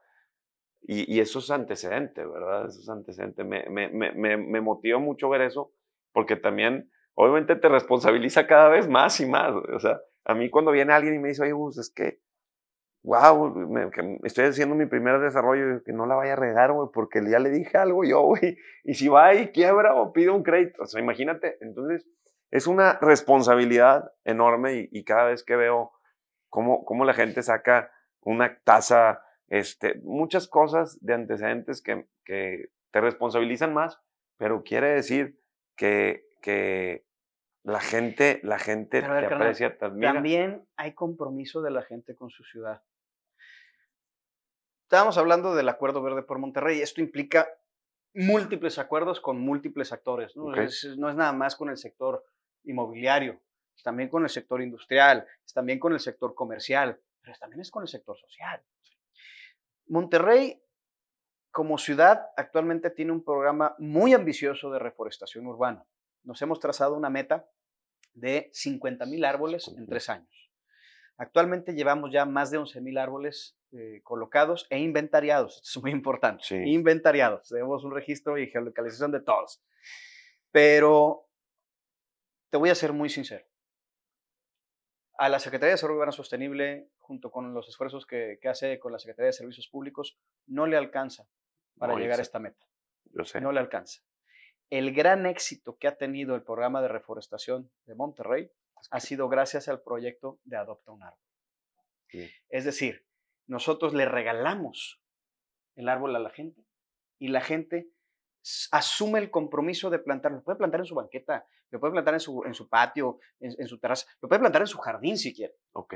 Speaker 1: y, eso es antecedente, ¿verdad? Eso es antecedente. Me, me, me, me, motiva mucho ver eso, porque también, obviamente, te responsabiliza cada vez más y más. O sea, a mí cuando viene alguien y me dice, oye, Gus, es que wow, estoy haciendo mi primer desarrollo, que no la vaya a regar, güey, porque ya le dije algo yo, güey, y si va y quiebra o pide un crédito, o sea, imagínate, entonces es una responsabilidad enorme y, cada vez que veo cómo, cómo, la gente saca una tasa, este, muchas cosas de antecedentes que, que te responsabilizan más, pero quiere decir que, que la gente, la gente te aprecia,
Speaker 2: También hay compromiso de la gente con su ciudad. Estábamos hablando del Acuerdo Verde por Monterrey. Esto implica múltiples acuerdos con múltiples actores. ¿no? Es, no es nada más con el sector inmobiliario, es también con el sector industrial, es también con el sector comercial, pero también es con el sector social. Monterrey, como ciudad, actualmente tiene un programa muy ambicioso de reforestación urbana. Nos hemos trazado una meta de 50 mil árboles en tres años. Actualmente llevamos ya más de 11 mil árboles eh, colocados e inventariados. Esto es muy importante. Inventariados. Tenemos un registro y geolocalización de todos. Pero te voy a ser muy sincero. A la Secretaría de Desarrollo Urbano Sostenible, junto con los esfuerzos que, hace con la Secretaría de Servicios Públicos, no le alcanza para llegar a esta meta.
Speaker 1: Yo sé.
Speaker 2: No le alcanza. El gran éxito que ha tenido el programa de reforestación de Monterrey ha sido gracias al proyecto de Adopta un Árbol. Es decir, nosotros le regalamos el árbol a la gente y la gente asume el compromiso de plantarlo. Lo puede plantar en su banqueta, lo puede plantar en su, en su patio, en, su terraza, lo puede plantar en su jardín si quiere.
Speaker 1: Ok.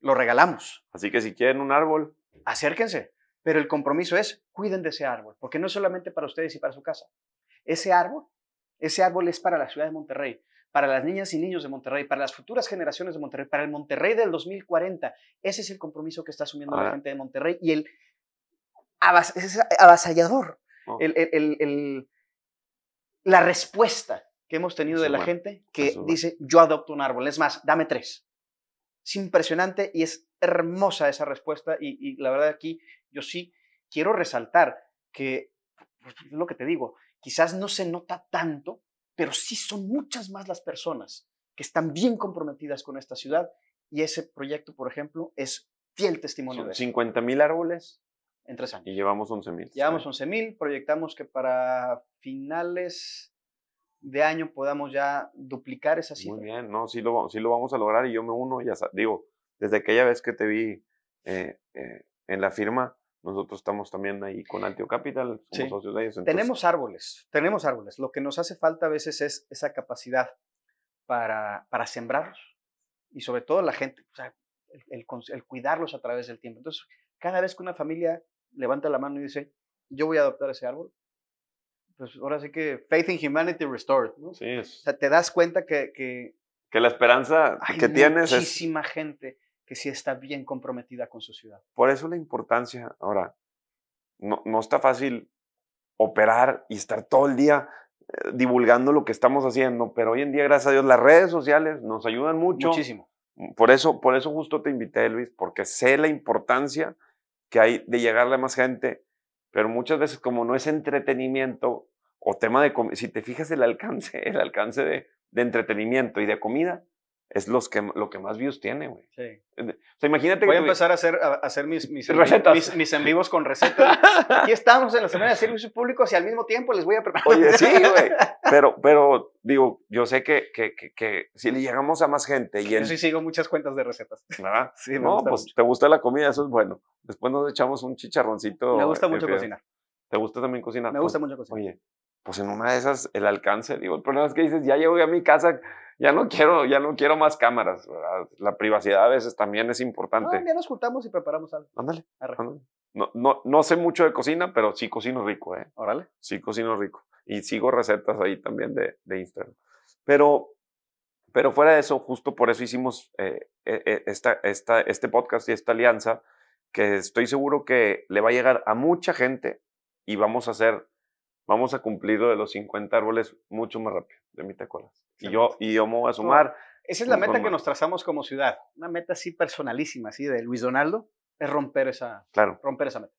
Speaker 2: Lo regalamos.
Speaker 1: Así que si quieren un árbol.
Speaker 2: Acérquense. Pero el compromiso es, cuiden de ese árbol, porque no es solamente para ustedes y para su casa. Ese árbol, ese árbol es para la ciudad de Monterrey, para las niñas y niños de Monterrey, para las futuras generaciones de Monterrey, para el Monterrey del 2040. Ese es el compromiso que está asumiendo la gente de Monterrey y el es avasallador. Oh. la respuesta que hemos tenido de la gente que dice, yo adopto un árbol, es más, dame tres. Es impresionante y es hermosa esa respuesta y, la verdad aquí yo sí quiero resaltar que, pues, es lo que te digo, quizás no se nota tanto pero sí son muchas más las personas que están bien comprometidas con esta ciudad y ese proyecto, por ejemplo, es fiel testimonio de
Speaker 1: 50 mil árboles
Speaker 2: en tres años.
Speaker 1: Y llevamos 11 mil.
Speaker 2: Llevamos 11 mil, proyectamos que para finales de año podamos ya duplicar esa cifra.
Speaker 1: Muy bien, no, sí lo, sí lo vamos a lograr y yo me uno, ya digo, desde aquella vez que te vi eh, eh, en la firma, nosotros estamos también ahí con Antio Capital, somos socios de ellos.
Speaker 2: Tenemos árboles, tenemos árboles. Lo que nos hace falta a veces es esa capacidad para, para sembrarlos y sobre todo la gente, o sea, el, el, cuidarlos a través del tiempo. Entonces, cada vez que una familia levanta la mano y dice, yo voy a adoptar ese árbol, pues ahora sí que faith in humanity restored, ¿no?
Speaker 1: Sí,
Speaker 2: O sea, te das cuenta que... Que,
Speaker 1: que la esperanza que tienes
Speaker 2: es... muchísima gente que sí está bien comprometida con su ciudad.
Speaker 1: Por eso la importancia, ahora, no, no está fácil operar y estar todo el día eh, divulgando lo que estamos haciendo, pero hoy en día, gracias a Dios, las redes sociales nos ayudan mucho.
Speaker 2: Muchísimo.
Speaker 1: Mm, por eso, por eso justo te invité, Luis, porque sé la importancia que hay de llegarle a más gente, pero muchas veces como no es entretenimiento o tema de, si te fijas el alcance, el alcance de, de entretenimiento y de comida, es los que, lo que más views tiene, güey. Sí. O sea, imagínate
Speaker 2: Voy a empezar a hacer, a hacer mis, mis, recetas. Mis, en vivos con recetas. Aquí estamos en la semana de servicios públicos y al mismo tiempo les voy a preparar.
Speaker 1: Oye, sí, güey. Pero, pero, digo, yo sé que, que, que, si le llegamos a más gente y
Speaker 2: Yo sí sigo muchas cuentas de recetas.
Speaker 1: ¿verdad? Sí, no, pues te gusta la comida, eso es bueno. Después nos echamos un chicharroncito.
Speaker 2: Me gusta mucho cocinar.
Speaker 1: ¿Te gusta también cocinar?
Speaker 2: Me gusta mucho cocinar.
Speaker 1: Oye, pues en una de esas el alcance, digo, el problema es que dices, ya llegué a mi casa, ya no quiero, ya no quiero más cámaras, la privacidad a veces también es importante.
Speaker 2: No, ya nos juntamos y preparamos algo.
Speaker 1: Ándale, No, no, no sé mucho de cocina, pero sí cocino rico, ¿eh?
Speaker 2: Órale.
Speaker 1: Sí cocino rico. Y sigo recetas ahí también de, de Instagram. Pero, pero fuera de eso, justo por eso hicimos eh, e, e, esta, esta, este podcast y esta alianza, que estoy seguro que le va a llegar a mucha gente y vamos a hacer, vamos a cumplir lo de los 50 árboles mucho más rápido, de mi te acuerdas. Y yo, y yo me voy a sumar.
Speaker 2: Esa es la meta que nos trazamos como ciudad, una meta así personalísima, así de Luis Donaldo, es romper esa,
Speaker 1: claro.
Speaker 2: romper esa meta.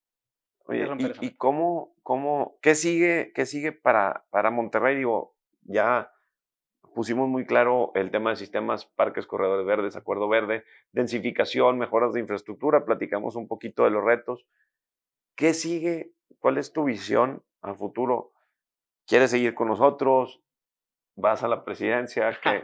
Speaker 1: Oye, ¿y, ¿y, cómo, cómo, qué sigue, qué sigue para, para Monterrey? Digo, ya pusimos muy claro el tema de sistemas, parques, corredores verdes, acuerdo verde, densificación, mejoras de infraestructura, platicamos un poquito de los retos. ¿Qué sigue? ¿Cuál es tu visión al futuro? ¿Quieres seguir con nosotros? ¿Vas a la presidencia? ¿Qué,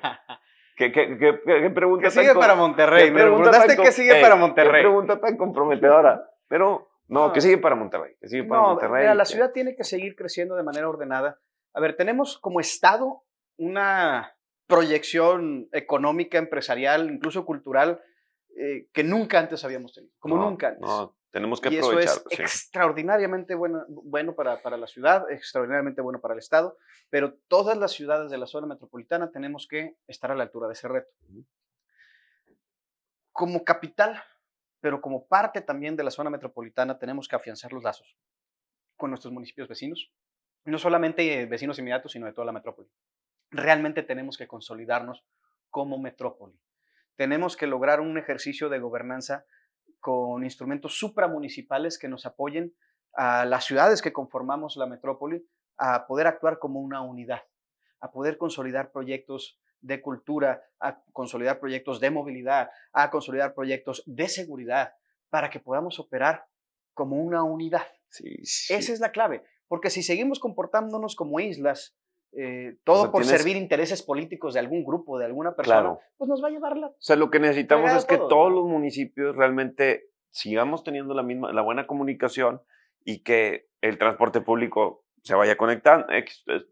Speaker 1: qué, qué, qué, pregunta
Speaker 2: ¿Qué sigue para Monterrey? Me preguntaste qué sigue para Monterrey.
Speaker 1: Qué pregunta tan comprometedora. Pero, no, ¿qué sigue para Monterrey? ¿Qué sigue para Monterrey?
Speaker 2: la ciudad tiene que seguir creciendo de manera ordenada. A ver, tenemos como Estado una proyección económica, empresarial, incluso cultural, eh, que nunca antes habíamos tenido, como nunca antes.
Speaker 1: No, tenemos que
Speaker 2: y
Speaker 1: aprovechar.
Speaker 2: Eso es extraordinariamente bueno, bueno para, para, la ciudad, extraordinariamente bueno para el Estado, pero todas las ciudades de la zona metropolitana tenemos que estar a la altura de ese reto. Como capital, pero como parte también de la zona metropolitana, tenemos que afianzar los lazos con nuestros municipios vecinos, no solamente vecinos inmediatos, sino de toda la metrópoli realmente tenemos que consolidarnos como metrópoli. Tenemos que lograr un ejercicio de gobernanza con instrumentos supramunicipales que nos apoyen a las ciudades que conformamos la metrópoli a poder actuar como una unidad, a poder consolidar proyectos de cultura, a consolidar proyectos de movilidad, a consolidar proyectos de seguridad, para que podamos operar como una unidad. Esa es la clave, porque si seguimos comportándonos como islas, eh, todo por servir intereses políticos de algún grupo, de alguna persona, pues nos va a llevar la... O
Speaker 1: sea, lo que necesitamos es que todos los municipios realmente sigamos teniendo la misma, la buena comunicación y que el transporte público se vaya conectando. Eh,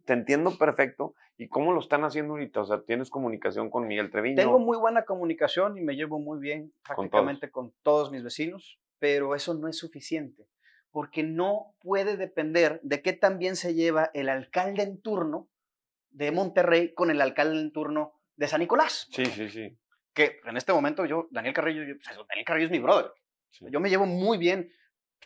Speaker 1: te entiendo perfecto. ¿Y cómo lo están haciendo ahorita? O sea, ¿tienes comunicación con Miguel Treviño?
Speaker 2: Tengo muy buena comunicación y me llevo muy bien prácticamente con todos mis vecinos, pero eso no es suficiente porque no puede depender de qué también se lleva el alcalde en turno de Monterrey con el alcalde en turno de San Nicolás.
Speaker 1: Sí, sí, sí.
Speaker 2: Que en este momento yo, Daniel Carrillo, pues, Daniel Carrillo es mi brother. Yo me llevo muy bien,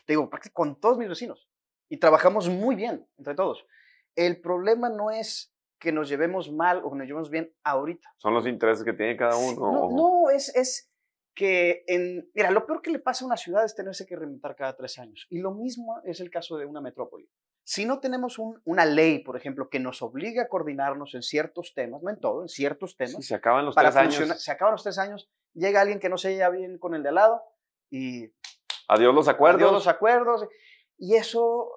Speaker 2: te digo, con todos mis vecinos y trabajamos muy bien entre todos. El problema no es que nos llevemos mal o nos llevemos bien ahorita.
Speaker 1: Son los intereses que tiene cada uno.
Speaker 2: No, no es, es que en, mira, lo peor que le pasa a una ciudad es tenerse que reinventar cada tres años. Y lo mismo es el caso de una metrópoli. Si no tenemos una ley, por ejemplo, que nos obligue a coordinarnos en ciertos temas, no en todo, en ciertos temas.
Speaker 1: se acaban los tres años.
Speaker 2: Se acaban los tres años, llega alguien que no se lleva bien con el de al lado y...
Speaker 1: Adiós los acuerdos.
Speaker 2: Adiós los acuerdos. Y eso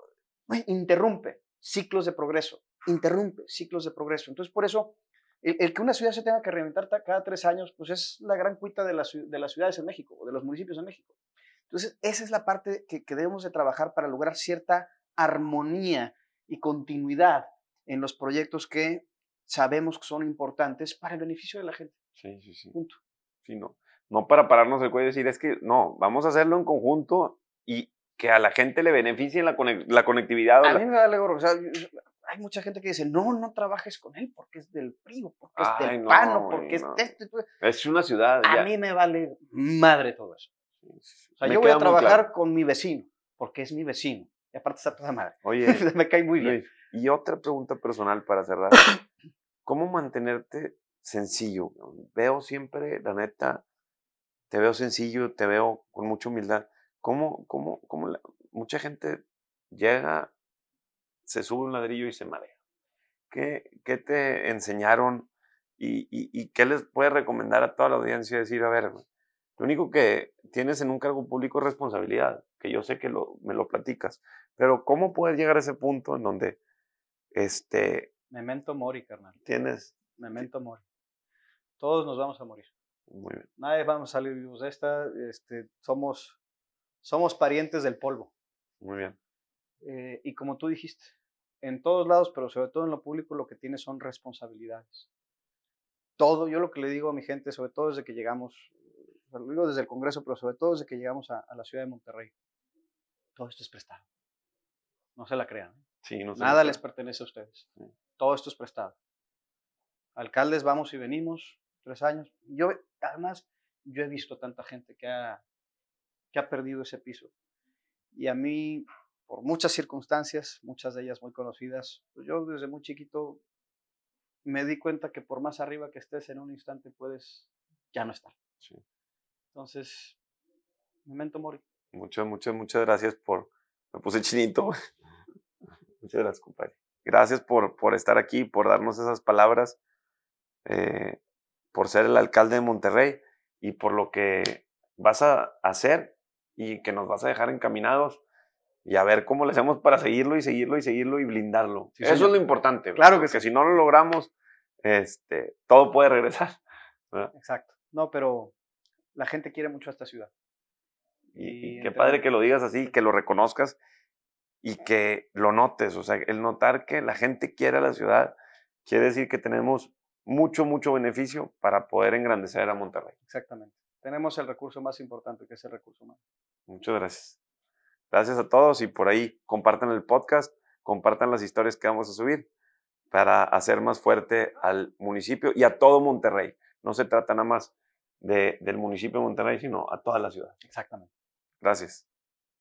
Speaker 2: interrumpe ciclos de progreso, interrumpe ciclos de progreso. Entonces, por eso el, que una ciudad se tenga que reinventar cada tres años, pues es la gran cuita de, de las ciudades en México, o de los municipios en México. Entonces, esa es la parte que, debemos de trabajar para lograr cierta armonía y continuidad en los proyectos que sabemos que son importantes para el beneficio de la gente.
Speaker 1: Sí, sí, sí.
Speaker 2: Punto.
Speaker 1: Sí, no. No para pararnos el cuello y decir, es que no, vamos a hacerlo en conjunto y que a la gente le beneficie la, la conectividad.
Speaker 2: A mí me da o sea, hay mucha gente que dice, no, no trabajes con él porque es del PRI, porque es del PAN, porque es este.
Speaker 1: Es una ciudad.
Speaker 2: A mí me vale madre todo eso. O sea, yo voy a trabajar con mi vecino, porque es mi vecino. Y aparte está toda madre.
Speaker 1: Oye.
Speaker 2: me cae muy bien.
Speaker 1: Y otra pregunta personal para cerrar. ¿Cómo mantenerte sencillo? Veo siempre, la neta, te veo sencillo, te veo con mucha humildad. ¿Cómo, cómo, cómo mucha gente llega se sube un ladrillo y se marea. ¿Qué, qué te enseñaron y, y, qué les puedes recomendar a toda la audiencia? Decir, a ver, lo único que tienes en un cargo público es responsabilidad, que yo sé que lo, me lo platicas, pero ¿cómo puedes llegar a ese punto en donde, este...
Speaker 2: Memento mori, carnal.
Speaker 1: Tienes...
Speaker 2: Memento mori. Todos nos vamos a morir.
Speaker 1: Muy bien.
Speaker 2: Nadie vamos a salir vivos de esta. Este, somos, somos parientes del polvo.
Speaker 1: Muy bien.
Speaker 2: Eh, y como tú dijiste, en todos lados, pero sobre todo en lo público, lo que tiene son responsabilidades. Todo, yo lo que le digo a mi gente, sobre todo desde que llegamos, lo digo desde el Congreso, pero sobre todo desde que llegamos a, la ciudad de Monterrey, todo esto es prestado. No se la crean. ¿eh?
Speaker 1: Sí, no
Speaker 2: Nada les pertenece a ustedes. Todo esto es prestado. Alcaldes vamos y venimos, tres años. Yo, además, yo he visto tanta gente que ha, que ha perdido ese piso. Y a mí, por muchas circunstancias, muchas de ellas muy conocidas, pues yo desde muy chiquito me di cuenta que por más arriba que estés en un instante puedes ya no estar. Entonces, momento mori.
Speaker 1: Muchas, muchas, muchas gracias por, me puse chinito. muchas gracias, compadre. Gracias por, por estar aquí, por darnos esas palabras, eh, por ser el alcalde de Monterrey y por lo que vas a hacer y que nos vas a dejar encaminados y a ver cómo le hacemos para seguirlo y seguirlo y seguirlo y blindarlo. Eso es lo importante.
Speaker 2: Claro que
Speaker 1: sí. si no lo logramos, este, todo puede regresar.
Speaker 2: Exacto. No, pero la gente quiere mucho a esta ciudad.
Speaker 1: Y, qué padre que lo digas así, que lo reconozcas y que lo notes. O sea, el notar que la gente quiere a la ciudad quiere decir que tenemos mucho, mucho beneficio para poder engrandecer a Monterrey.
Speaker 2: Exactamente. Tenemos el recurso más importante, que es el recurso humano.
Speaker 1: Muchas gracias. Gracias a todos y por ahí compartan el podcast, compartan las historias que vamos a subir para hacer más fuerte al municipio y a todo Monterrey. No se trata nada más de, del municipio de Monterrey, sino a toda la ciudad.
Speaker 2: Exactamente.
Speaker 1: Gracias.